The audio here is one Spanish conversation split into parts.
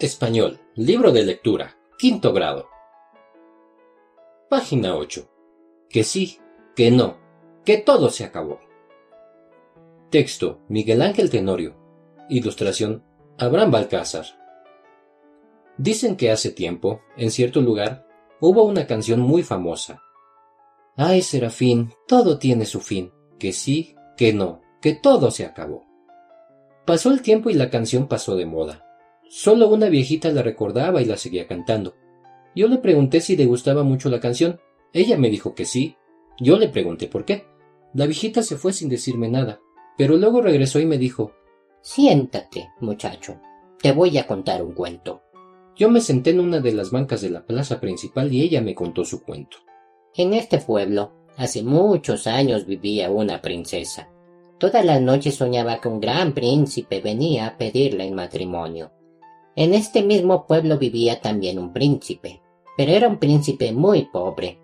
Español, libro de lectura, quinto grado. Página 8. Que sí, que no, que todo se acabó. Texto, Miguel Ángel Tenorio. Ilustración, Abraham Balcázar. Dicen que hace tiempo, en cierto lugar, hubo una canción muy famosa. Ay, Serafín, todo tiene su fin, que sí, que no, que todo se acabó. Pasó el tiempo y la canción pasó de moda. Solo una viejita la recordaba y la seguía cantando. Yo le pregunté si le gustaba mucho la canción. Ella me dijo que sí. Yo le pregunté por qué. La viejita se fue sin decirme nada, pero luego regresó y me dijo Siéntate, muchacho. Te voy a contar un cuento. Yo me senté en una de las bancas de la plaza principal y ella me contó su cuento. En este pueblo, hace muchos años vivía una princesa. Todas las noches soñaba que un gran príncipe venía a pedirla en matrimonio. En este mismo pueblo vivía también un príncipe, pero era un príncipe muy pobre.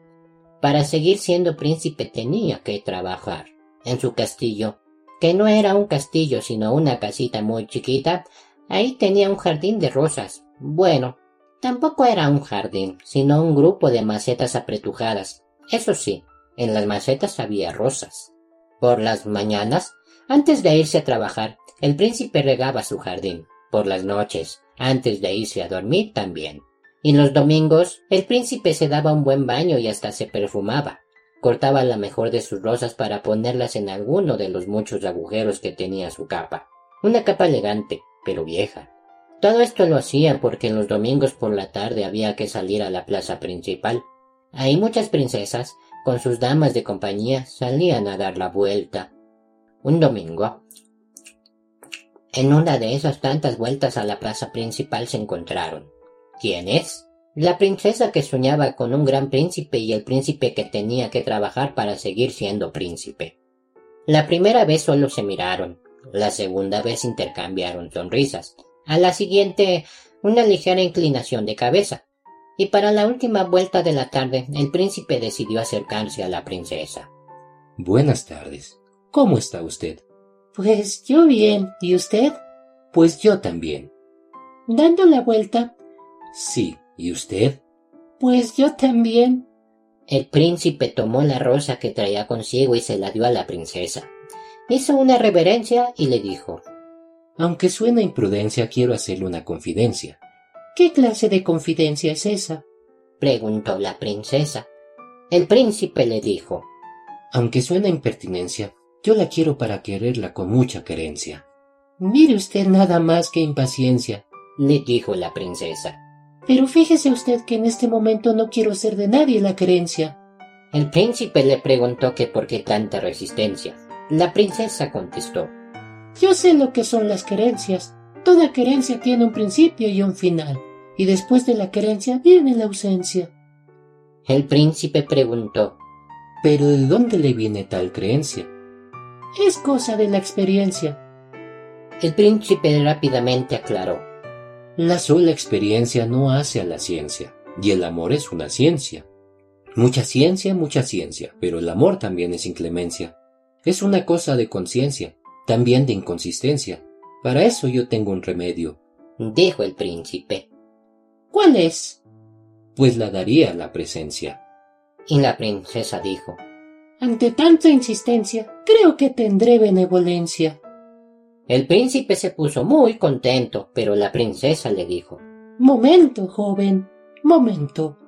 Para seguir siendo príncipe tenía que trabajar. En su castillo, que no era un castillo sino una casita muy chiquita, ahí tenía un jardín de rosas. Bueno, tampoco era un jardín, sino un grupo de macetas apretujadas. Eso sí, en las macetas había rosas. Por las mañanas, antes de irse a trabajar, el príncipe regaba su jardín. Por las noches, antes de irse a dormir también. Y los domingos el príncipe se daba un buen baño y hasta se perfumaba. Cortaba la mejor de sus rosas para ponerlas en alguno de los muchos agujeros que tenía su capa. Una capa elegante, pero vieja. Todo esto lo hacía porque los domingos por la tarde había que salir a la plaza principal. Ahí muchas princesas, con sus damas de compañía, salían a dar la vuelta. Un domingo, en una de esas tantas vueltas a la plaza principal se encontraron. ¿Quién es? La princesa que soñaba con un gran príncipe y el príncipe que tenía que trabajar para seguir siendo príncipe. La primera vez solo se miraron, la segunda vez intercambiaron sonrisas, a la siguiente una ligera inclinación de cabeza, y para la última vuelta de la tarde el príncipe decidió acercarse a la princesa. Buenas tardes. ¿Cómo está usted? Pues yo bien. ¿Y usted? Pues yo también. ¿Dando la vuelta? Sí. ¿Y usted? Pues yo también. El príncipe tomó la rosa que traía consigo y se la dio a la princesa. Hizo una reverencia y le dijo Aunque suena imprudencia, quiero hacerle una confidencia. ¿Qué clase de confidencia es esa? preguntó la princesa. El príncipe le dijo Aunque suena impertinencia, yo la quiero para quererla con mucha querencia. Mire usted nada más que impaciencia, le dijo la princesa. Pero fíjese usted que en este momento no quiero ser de nadie la querencia. El príncipe le preguntó que por qué tanta resistencia. La princesa contestó. Yo sé lo que son las querencias. Toda querencia tiene un principio y un final, y después de la querencia viene la ausencia. El príncipe preguntó. ¿Pero de dónde le viene tal creencia? Es cosa de la experiencia. El príncipe rápidamente aclaró. La sola experiencia no hace a la ciencia, y el amor es una ciencia. Mucha ciencia, mucha ciencia, pero el amor también es inclemencia. Es una cosa de conciencia, también de inconsistencia. Para eso yo tengo un remedio, dijo el príncipe. ¿Cuál es? Pues la daría la presencia. Y la princesa dijo, ante tanta insistencia, creo que tendré benevolencia. El príncipe se puso muy contento, pero la princesa le dijo Momento, joven, momento.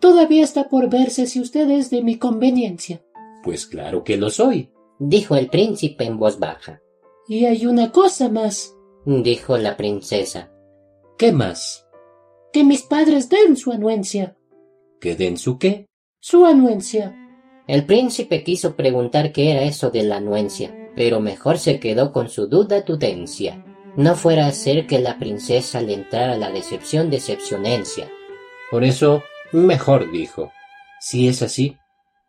Todavía está por verse si usted es de mi conveniencia. Pues claro que lo soy, dijo el príncipe en voz baja. Y hay una cosa más, dijo la princesa. ¿Qué más? Que mis padres den su anuencia. ¿Que den su qué? Su anuencia. El príncipe quiso preguntar qué era eso de la anuencia, pero mejor se quedó con su duda dudencia. No fuera a ser que la princesa le entrara la decepción decepcionencia. Por eso, mejor dijo. Si es así,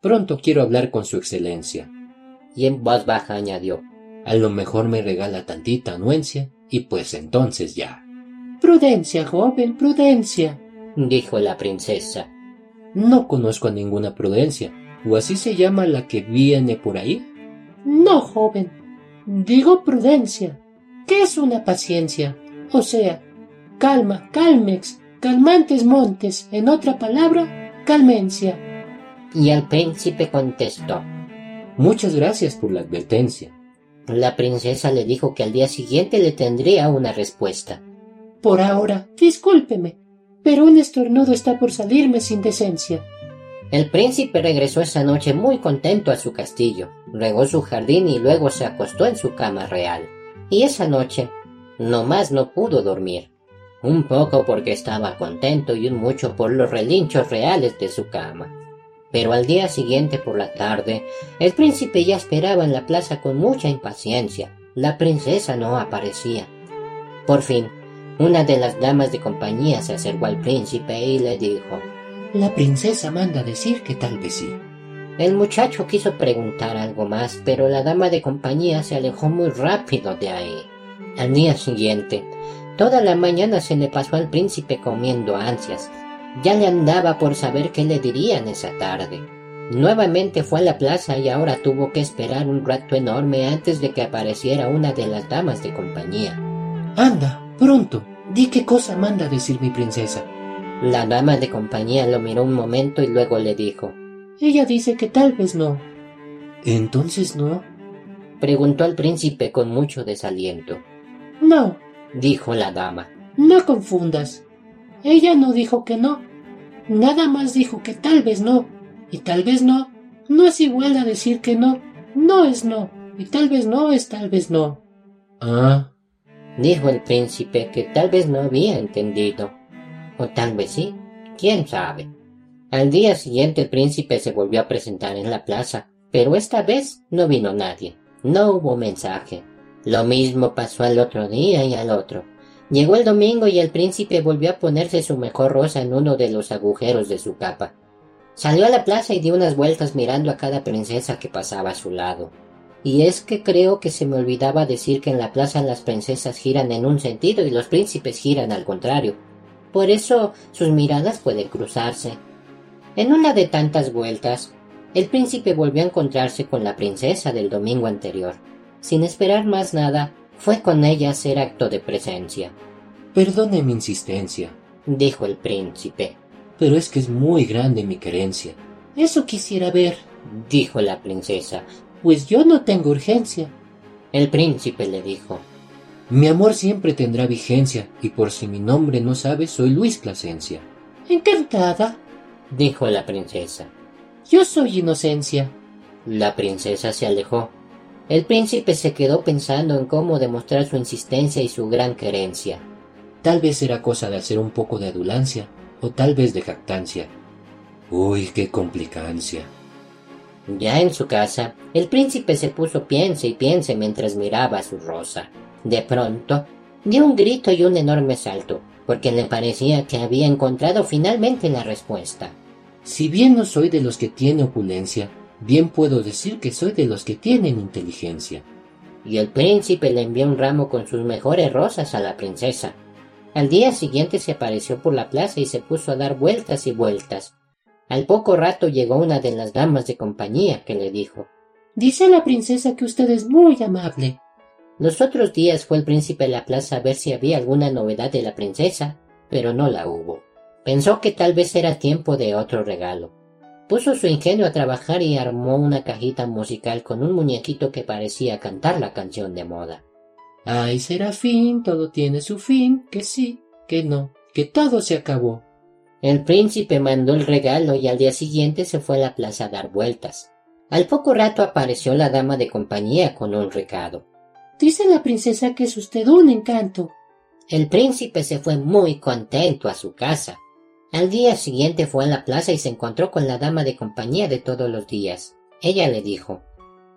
pronto quiero hablar con su excelencia. Y en voz baja añadió. A lo mejor me regala tantita anuencia, y pues entonces ya. Prudencia, joven, prudencia, dijo la princesa. No conozco a ninguna prudencia, ¿O así se llama la que viene por ahí? No, joven. Digo prudencia. ¿Qué es una paciencia? O sea, calma, calmex, calmantes montes, en otra palabra, calmencia. Y el príncipe contestó. Muchas gracias por la advertencia. La princesa le dijo que al día siguiente le tendría una respuesta. Por ahora, discúlpeme, pero un estornudo está por salirme sin decencia. El príncipe regresó esa noche muy contento a su castillo, regó su jardín y luego se acostó en su cama real. Y esa noche, no más no pudo dormir, un poco porque estaba contento y un mucho por los relinchos reales de su cama. Pero al día siguiente por la tarde, el príncipe ya esperaba en la plaza con mucha impaciencia. La princesa no aparecía. Por fin, una de las damas de compañía se acercó al príncipe y le dijo La princesa manda decir que tal vez sí. El muchacho quiso preguntar algo más, pero la dama de compañía se alejó muy rápido de ahí. Al día siguiente, toda la mañana se le pasó al príncipe comiendo ansias, ya le andaba por saber qué le dirían esa tarde. Nuevamente fue a la plaza y ahora tuvo que esperar un rato enorme antes de que apareciera una de las damas de compañía. Anda, pronto, di qué cosa manda decir mi princesa. La dama de compañía lo miró un momento y luego le dijo Ella dice que tal vez no. Entonces no. Preguntó al príncipe con mucho desaliento. No, dijo la dama. No confundas. Ella no dijo que no. Nada más dijo que tal vez no. Y tal vez no. No es igual a decir que no. No es no. Y tal vez no es tal vez no. Ah. Dijo el príncipe que tal vez no había entendido. O tal vez sí. ¿Quién sabe? Al día siguiente el príncipe se volvió a presentar en la plaza, pero esta vez no vino nadie. No hubo mensaje. Lo mismo pasó al otro día y al otro. Llegó el domingo y el príncipe volvió a ponerse su mejor rosa en uno de los agujeros de su capa. Salió a la plaza y dio unas vueltas mirando a cada princesa que pasaba a su lado. Y es que creo que se me olvidaba decir que en la plaza las princesas giran en un sentido y los príncipes giran al contrario. Por eso sus miradas pueden cruzarse. En una de tantas vueltas, el príncipe volvió a encontrarse con la princesa del domingo anterior. Sin esperar más nada, fue con ella a hacer acto de presencia. Perdone mi insistencia, dijo el príncipe. Pero es que es muy grande mi querencia. Eso quisiera ver, dijo la princesa. Pues yo no tengo urgencia. El príncipe le dijo. Mi amor siempre tendrá vigencia, y por si mi nombre no sabes, soy Luis Plasencia. Encantada, dijo la princesa. Yo soy Inocencia. La princesa se alejó. El príncipe se quedó pensando en cómo demostrar su insistencia y su gran querencia. Tal vez era cosa de hacer un poco de adulancia, o tal vez de jactancia. Uy, qué complicancia. Ya en su casa, el príncipe se puso piense y piense mientras miraba a su rosa. De pronto, dio un grito y un enorme salto, porque le parecía que había encontrado finalmente la respuesta. Si bien no soy de los que tiene opulencia, bien puedo decir que soy de los que tienen inteligencia. Y el príncipe le envió un ramo con sus mejores rosas a la princesa. Al día siguiente se apareció por la plaza y se puso a dar vueltas y vueltas. Al poco rato llegó una de las damas de compañía que le dijo Dice la princesa que usted es muy amable. Los otros días fue el príncipe a la plaza a ver si había alguna novedad de la princesa, pero no la hubo. Pensó que tal vez era tiempo de otro regalo. Puso su ingenio a trabajar y armó una cajita musical con un muñequito que parecía cantar la canción de moda. Ay, Serafín, todo tiene su fin, que sí, que no, que todo se acabó. El príncipe mandó el regalo y al día siguiente se fue a la plaza a dar vueltas. Al poco rato apareció la dama de compañía con un recado. Dice la princesa que es usted un encanto. El príncipe se fue muy contento a su casa. Al día siguiente fue a la plaza y se encontró con la dama de compañía de todos los días. Ella le dijo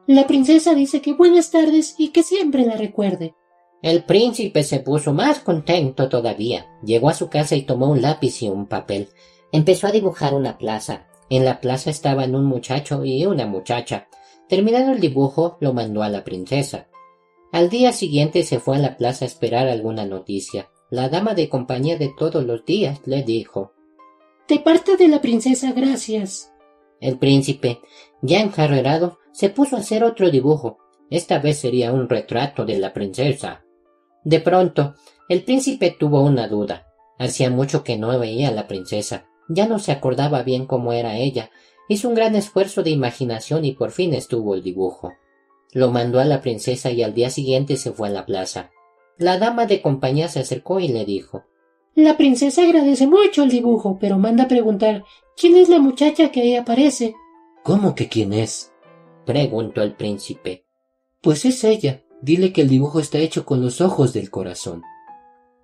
La princesa dice que buenas tardes y que siempre la recuerde. El príncipe se puso más contento todavía. Llegó a su casa y tomó un lápiz y un papel. Empezó a dibujar una plaza. En la plaza estaban un muchacho y una muchacha. Terminado el dibujo, lo mandó a la princesa. Al día siguiente se fue a la plaza a esperar alguna noticia. La dama de compañía de todos los días le dijo de parte de la princesa, gracias. El príncipe, ya enjarrerado, se puso a hacer otro dibujo. Esta vez sería un retrato de la princesa. De pronto, el príncipe tuvo una duda. Hacía mucho que no veía a la princesa. Ya no se acordaba bien cómo era ella. Hizo un gran esfuerzo de imaginación y por fin estuvo el dibujo. Lo mandó a la princesa y al día siguiente se fue a la plaza. La dama de compañía se acercó y le dijo La princesa agradece mucho el dibujo, pero manda preguntar ¿Quién es la muchacha que ahí aparece? ¿Cómo que quién es? preguntó el príncipe. Pues es ella. Dile que el dibujo está hecho con los ojos del corazón.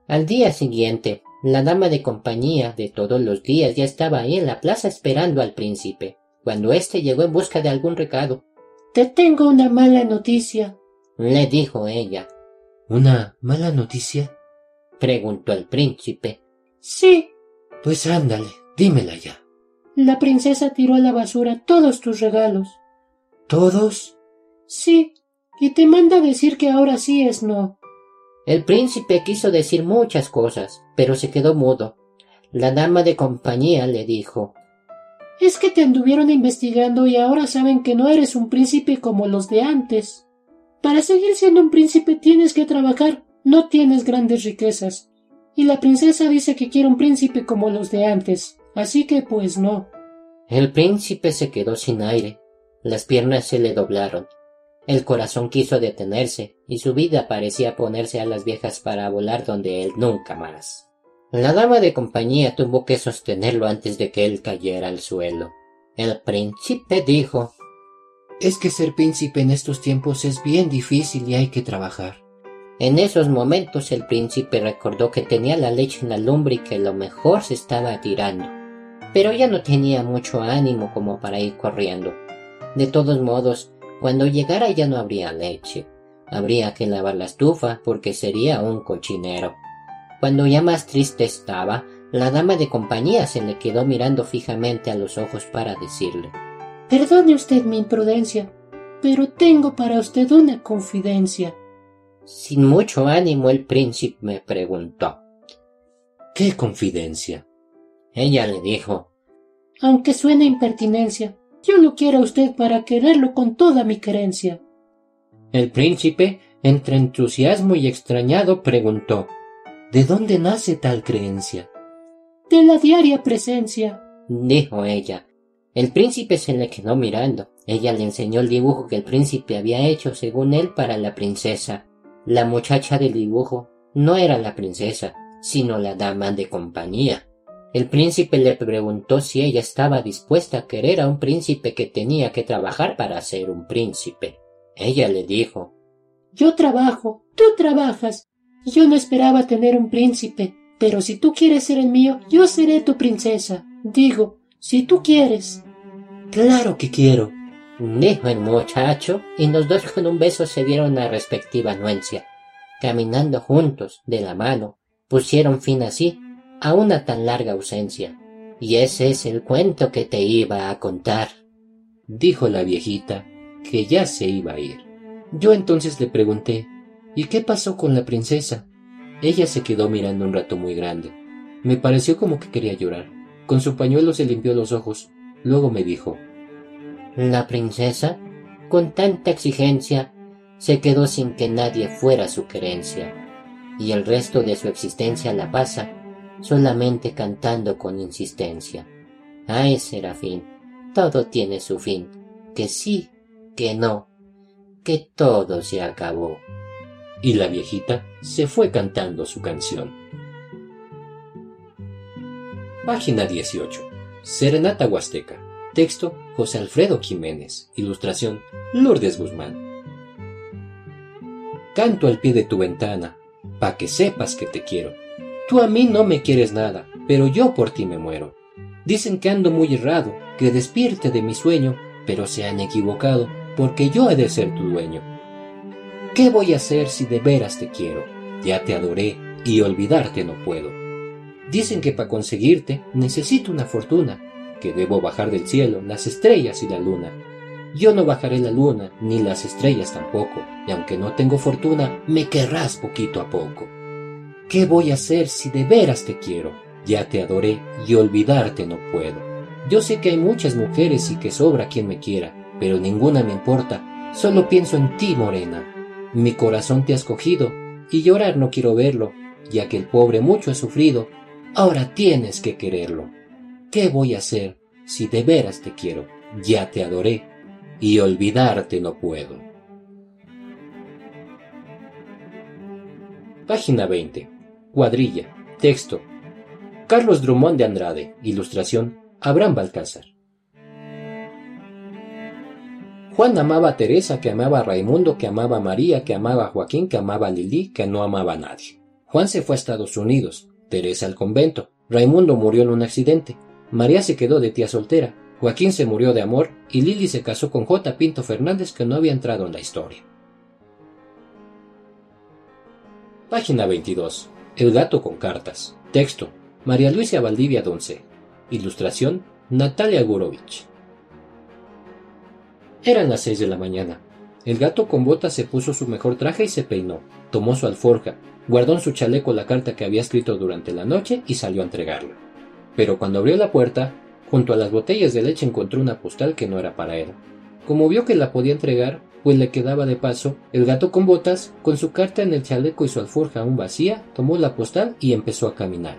Al día siguiente, la dama de compañía de todos los días ya estaba ahí en la plaza esperando al príncipe, cuando éste llegó en busca de algún recado. Te tengo una mala noticia, le dijo ella. ¿Una mala noticia? preguntó el príncipe. Sí. Pues ándale, dímela ya. La princesa tiró a la basura todos tus regalos. ¿Todos? Sí, y te manda decir que ahora sí es no. El príncipe quiso decir muchas cosas, pero se quedó mudo. La dama de compañía le dijo Es que te anduvieron investigando y ahora saben que no eres un príncipe como los de antes. Para seguir siendo un príncipe tienes que trabajar, no tienes grandes riquezas. Y la princesa dice que quiere un príncipe como los de antes, así que pues no. El príncipe se quedó sin aire. Las piernas se le doblaron. El corazón quiso detenerse, y su vida parecía ponerse a las viejas para volar donde él nunca más. La dama de compañía tuvo que sostenerlo antes de que él cayera al suelo. El príncipe dijo Es que ser príncipe en estos tiempos es bien difícil y hay que trabajar. En esos momentos el príncipe recordó que tenía la leche en la lumbre y que lo mejor se estaba tirando. Pero ya no tenía mucho ánimo como para ir corriendo. De todos modos, cuando llegara ya no habría leche. Habría que lavar la estufa porque sería un cochinero. Cuando ya más triste estaba, la dama de compañía se le quedó mirando fijamente a los ojos para decirle Perdone usted mi imprudencia, pero tengo para usted una confidencia. Sin mucho ánimo el príncipe me preguntó ¿Qué confidencia? Ella le dijo Aunque suene impertinencia, yo lo quiero a usted para quererlo con toda mi querencia. El príncipe, entre entusiasmo y extrañado, preguntó ¿De dónde nace tal creencia? De la diaria presencia, dijo ella. El príncipe se le quedó mirando. Ella le enseñó el dibujo que el príncipe había hecho según él para la princesa. La muchacha del dibujo no era la princesa, sino la dama de compañía. El príncipe le preguntó si ella estaba dispuesta a querer a un príncipe que tenía que trabajar para ser un príncipe. Ella le dijo Yo trabajo, tú trabajas. Yo no esperaba tener un príncipe, pero si tú quieres ser el mío, yo seré tu princesa. Digo, si tú quieres. Claro que quiero, dijo el muchacho, y los dos con un beso se dieron la respectiva anuencia. Caminando juntos, de la mano, pusieron fin así a una tan larga ausencia. Y ese es el cuento que te iba a contar, dijo la viejita, que ya se iba a ir. Yo entonces le pregunté, ¿y qué pasó con la princesa? Ella se quedó mirando un rato muy grande. Me pareció como que quería llorar. Con su pañuelo se limpió los ojos. Luego me dijo, La princesa, con tanta exigencia, se quedó sin que nadie fuera su querencia, y el resto de su existencia la pasa solamente cantando con insistencia. Ay, Serafín, todo tiene su fin, que sí, que no, que todo se acabó. Y la viejita se fue cantando su canción. Página 18. Serenata Huasteca. Texto José Alfredo Jiménez. Ilustración Lourdes Guzmán. Canto al pie de tu ventana, pa' que sepas que te quiero Tú a mí no me quieres nada, pero yo por ti me muero. Dicen que ando muy errado, que despierte de mi sueño, pero se han equivocado, porque yo he de ser tu dueño. ¿Qué voy a hacer si de veras te quiero? Ya te adoré y olvidarte no puedo. Dicen que para conseguirte necesito una fortuna, que debo bajar del cielo las estrellas y la luna. Yo no bajaré la luna ni las estrellas tampoco, y aunque no tengo fortuna, me querrás poquito a poco. ¿Qué voy a hacer si de veras te quiero? Ya te adoré y olvidarte no puedo. Yo sé que hay muchas mujeres y que sobra quien me quiera, pero ninguna me importa. Solo pienso en ti, morena. Mi corazón te ha escogido y llorar no quiero verlo, ya que el pobre mucho ha sufrido. Ahora tienes que quererlo. ¿Qué voy a hacer si de veras te quiero? Ya te adoré y olvidarte no puedo. Página 20. Cuadrilla. Texto. Carlos Drummond de Andrade. Ilustración. Abraham Balcázar. Juan amaba a Teresa, que amaba a Raimundo, que amaba a María, que amaba a Joaquín, que amaba a Lili, que no amaba a nadie. Juan se fue a Estados Unidos, Teresa al convento, Raimundo murió en un accidente, María se quedó de tía soltera, Joaquín se murió de amor y Lili se casó con J. Pinto Fernández que no había entrado en la historia. Página 22. El gato con cartas. Texto. María Luisa Valdivia Donce. Ilustración. Natalia Gurovich. Eran las seis de la mañana. El gato con botas se puso su mejor traje y se peinó. Tomó su alforja, guardó en su chaleco la carta que había escrito durante la noche y salió a entregarla. Pero cuando abrió la puerta, junto a las botellas de leche encontró una postal que no era para él. Como vio que la podía entregar, pues le quedaba de paso, el gato con botas, con su carta en el chaleco y su alforja aún vacía, tomó la postal y empezó a caminar.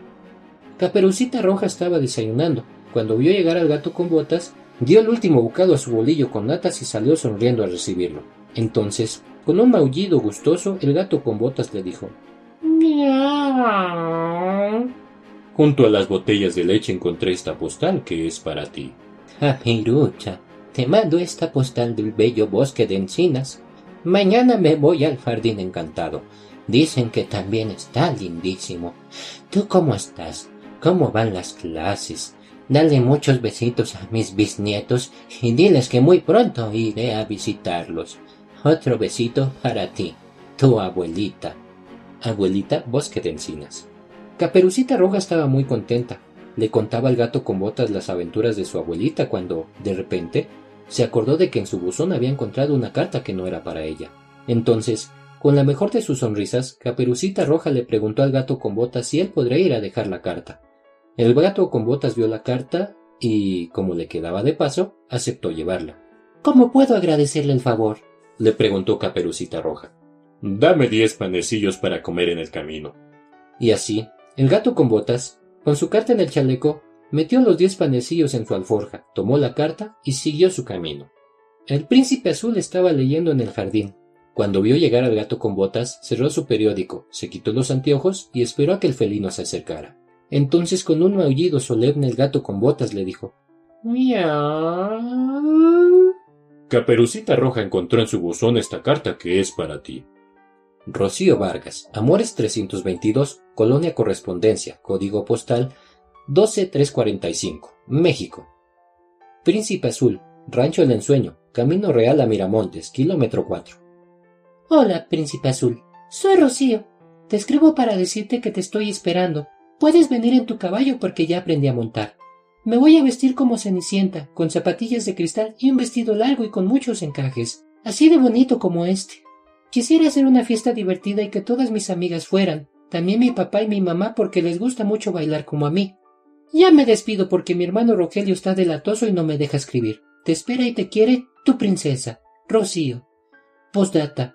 Caperucita Roja estaba desayunando. Cuando vio llegar al gato con botas, Dio el último bocado a su bolillo con natas y salió sonriendo a recibirlo. Entonces, con un maullido gustoso, el gato con botas le dijo Miau. Junto a las botellas de leche encontré esta postal que es para ti. Japirucha, te mando esta postal del bello bosque de encinas. Mañana me voy al jardín encantado. Dicen que también está lindísimo. ¿Tú cómo estás? ¿Cómo van las clases? Dale muchos besitos a mis bisnietos y diles que muy pronto iré a visitarlos. Otro besito para ti, tu abuelita. Abuelita Bosque de Encinas. Caperucita Roja estaba muy contenta. Le contaba al gato con botas las aventuras de su abuelita cuando, de repente, se acordó de que en su buzón había encontrado una carta que no era para ella. Entonces, con la mejor de sus sonrisas, Caperucita Roja le preguntó al gato con botas si él podría ir a dejar la carta. El gato con botas vio la carta y, como le quedaba de paso, aceptó llevarla. ¿Cómo puedo agradecerle el favor? le preguntó Caperucita Roja. Dame diez panecillos para comer en el camino. Y así, el gato con botas, con su carta en el chaleco, metió los diez panecillos en su alforja, tomó la carta y siguió su camino. El príncipe azul estaba leyendo en el jardín. Cuando vio llegar al gato con botas, cerró su periódico, se quitó los anteojos y esperó a que el felino se acercara. Entonces con un maullido solemne el gato con botas le dijo Miau. Caperucita Roja encontró en su buzón esta carta que es para ti. Rocío Vargas, Amores 322, Colonia Correspondencia, Código Postal 12345, México. Príncipe Azul, Rancho El Ensueño, Camino Real a Miramontes, kilómetro 4. Hola, Príncipe Azul. Soy Rocío. Te escribo para decirte que te estoy esperando. Puedes venir en tu caballo porque ya aprendí a montar. Me voy a vestir como Cenicienta, con zapatillas de cristal y un vestido largo y con muchos encajes, así de bonito como este. Quisiera hacer una fiesta divertida y que todas mis amigas fueran, también mi papá y mi mamá porque les gusta mucho bailar como a mí. Ya me despido porque mi hermano Rogelio está delatoso y no me deja escribir. Te espera y te quiere tu princesa, Rocío. Postdata.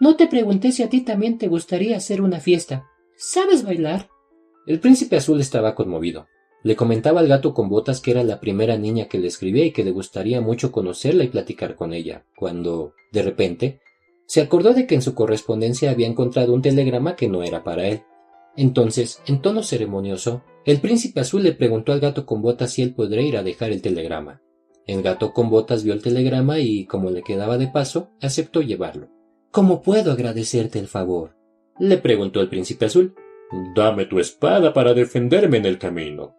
No te pregunté si a ti también te gustaría hacer una fiesta. ¿Sabes bailar? El príncipe azul estaba conmovido. Le comentaba al gato con botas que era la primera niña que le escribía y que le gustaría mucho conocerla y platicar con ella, cuando, de repente, se acordó de que en su correspondencia había encontrado un telegrama que no era para él. Entonces, en tono ceremonioso, el príncipe azul le preguntó al gato con botas si él podría ir a dejar el telegrama. El gato con botas vio el telegrama y, como le quedaba de paso, aceptó llevarlo. ¿Cómo puedo agradecerte el favor? le preguntó el príncipe azul. Dame tu espada para defenderme en el camino.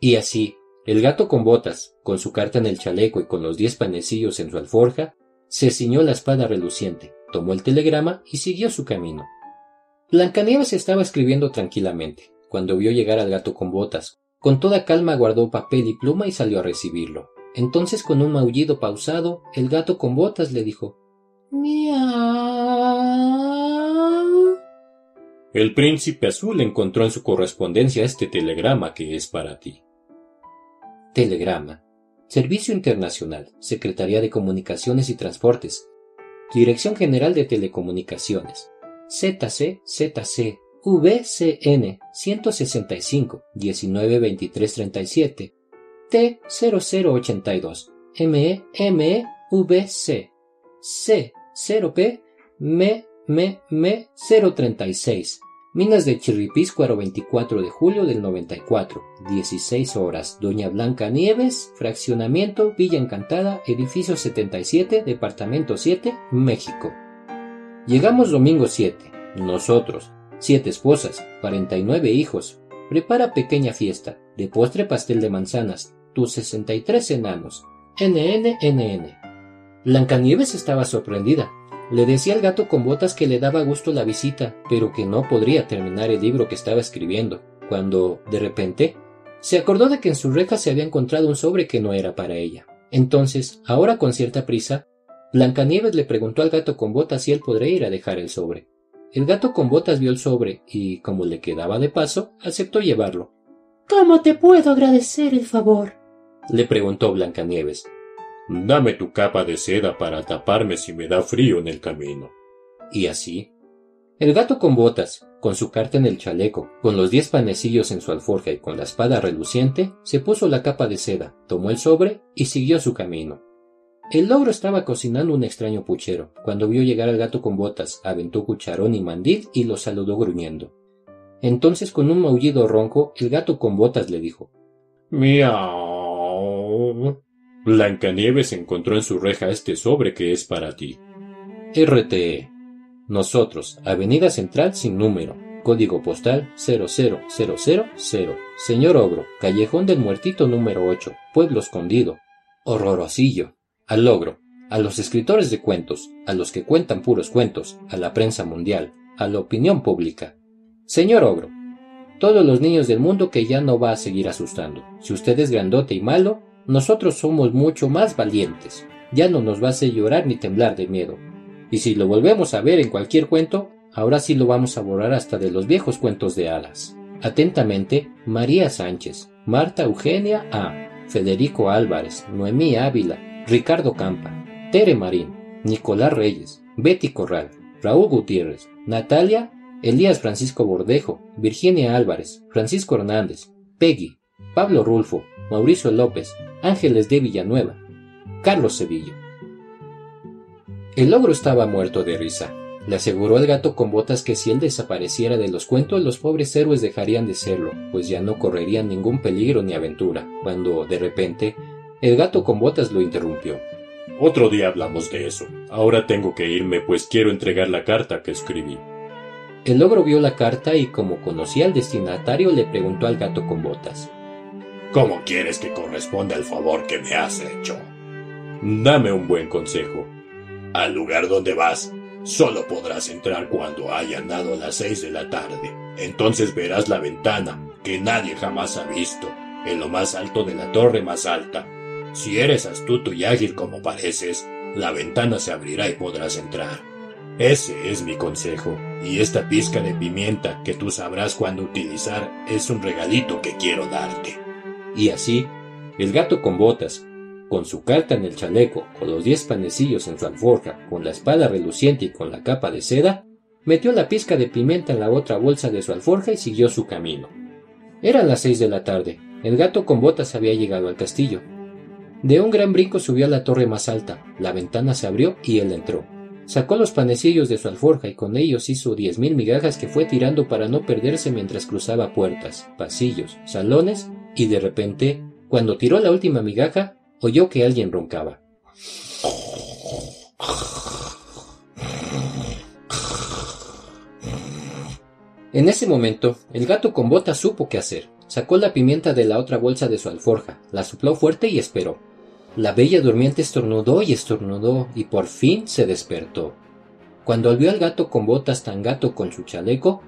Y así, el gato con botas, con su carta en el chaleco y con los diez panecillos en su alforja, se ciñó la espada reluciente, tomó el telegrama y siguió su camino. Blancanieves estaba escribiendo tranquilamente, cuando vio llegar al gato con botas. Con toda calma guardó papel y pluma y salió a recibirlo. Entonces, con un maullido pausado, el gato con botas le dijo Miau. El príncipe azul encontró en su correspondencia este telegrama que es para ti. Telegrama. Servicio Internacional, Secretaría de Comunicaciones y Transportes, Dirección General de Telecomunicaciones, ZC VCN 165 19 23 37 T 0082 ME ME VC C 0P M M M 036 Minas de Chirripiscuaro 24 de julio del 94, 16 horas. Doña Blanca Nieves, Fraccionamiento Villa Encantada, Edificio 77, Departamento 7, México. Llegamos domingo 7. Nosotros, siete esposas, 49 hijos. Prepara pequeña fiesta, de postre pastel de manzanas, tus 63 enanos. NNNN. Blancanieves estaba sorprendida. Le decía al gato con botas que le daba gusto la visita, pero que no podría terminar el libro que estaba escribiendo, cuando, de repente, se acordó de que en su reja se había encontrado un sobre que no era para ella. Entonces, ahora con cierta prisa, Blancanieves le preguntó al gato con botas si él podría ir a dejar el sobre. El gato con botas vio el sobre y, como le quedaba de paso, aceptó llevarlo. ¿Cómo te puedo agradecer el favor? le preguntó Blancanieves. Dame tu capa de seda para taparme si me da frío en el camino. Y así. El gato con botas, con su carta en el chaleco, con los diez panecillos en su alforja y con la espada reluciente, se puso la capa de seda, tomó el sobre y siguió su camino. El logro estaba cocinando un extraño puchero. Cuando vio llegar al gato con botas, aventó cucharón y mandil y lo saludó gruñendo. Entonces, con un maullido ronco, el gato con botas le dijo: Miau. Blancanieves encontró en su reja este sobre que es para ti. RTE. Nosotros, Avenida Central sin número, código postal 00000. Señor Ogro, Callejón del Muertito número 8, Pueblo Escondido. Horrorosillo. Al logro, a los escritores de cuentos, a los que cuentan puros cuentos, a la prensa mundial, a la opinión pública. Señor Ogro, todos los niños del mundo que ya no va a seguir asustando. Si usted es grandote y malo, nosotros somos mucho más valientes. Ya no nos va a hacer llorar ni temblar de miedo. Y si lo volvemos a ver en cualquier cuento, ahora sí lo vamos a borrar hasta de los viejos cuentos de hadas. Atentamente, María Sánchez, Marta Eugenia A., Federico Álvarez, Noemí Ávila, Ricardo Campa, Tere Marín, Nicolás Reyes, Betty Corral, Raúl Gutiérrez, Natalia, Elías Francisco Bordejo, Virginia Álvarez, Francisco Hernández, Peggy, Pablo Rulfo, Mauricio López, Ángeles de Villanueva, Carlos Sevillo. El logro estaba muerto de risa. Le aseguró al gato con botas que si él desapareciera de los cuentos los pobres héroes dejarían de serlo, pues ya no correrían ningún peligro ni aventura, cuando, de repente, el gato con botas lo interrumpió. Otro día hablamos de eso. Ahora tengo que irme, pues quiero entregar la carta que escribí. El logro vio la carta y como conocía al destinatario le preguntó al gato con botas. ¿Cómo quieres que corresponda el favor que me has hecho? Dame un buen consejo. Al lugar donde vas, solo podrás entrar cuando hayan dado las seis de la tarde. Entonces verás la ventana, que nadie jamás ha visto, en lo más alto de la torre más alta. Si eres astuto y ágil como pareces, la ventana se abrirá y podrás entrar. Ese es mi consejo, y esta pizca de pimienta que tú sabrás cuándo utilizar es un regalito que quiero darte. Y así, el gato con botas, con su carta en el chaleco, con los diez panecillos en su alforja, con la espada reluciente y con la capa de seda, metió la pizca de pimienta en la otra bolsa de su alforja y siguió su camino. Eran las seis de la tarde. El gato con botas había llegado al castillo. De un gran brinco subió a la torre más alta. La ventana se abrió y él entró. Sacó los panecillos de su alforja y con ellos hizo diez mil migajas que fue tirando para no perderse mientras cruzaba puertas, pasillos, salones y de repente, cuando tiró la última migaja, oyó que alguien roncaba. En ese momento, el gato con botas supo qué hacer. Sacó la pimienta de la otra bolsa de su alforja, la sopló fuerte y esperó. La bella durmiente estornudó y estornudó y por fin se despertó. Cuando vio al gato con botas tan gato con su chaleco,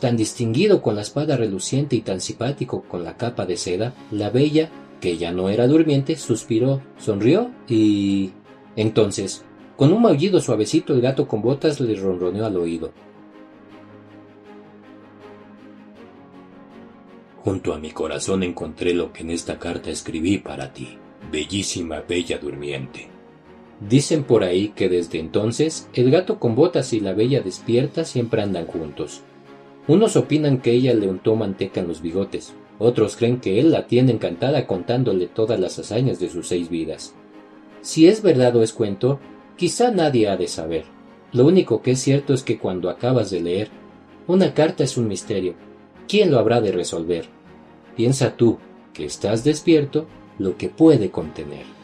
tan distinguido con la espada reluciente y tan simpático con la capa de seda, la bella, que ya no era durmiente, suspiró, sonrió y... Entonces, con un maullido suavecito el gato con botas le ronroneó al oído. Junto a mi corazón encontré lo que en esta carta escribí para ti, bellísima bella durmiente. Dicen por ahí que desde entonces el gato con botas y la bella despierta siempre andan juntos. Unos opinan que ella le untó manteca en los bigotes, otros creen que él la tiene encantada contándole todas las hazañas de sus seis vidas. Si es verdad o es cuento, quizá nadie ha de saber. Lo único que es cierto es que cuando acabas de leer, una carta es un misterio. ¿Quién lo habrá de resolver? Piensa tú, que estás despierto, lo que puede contener.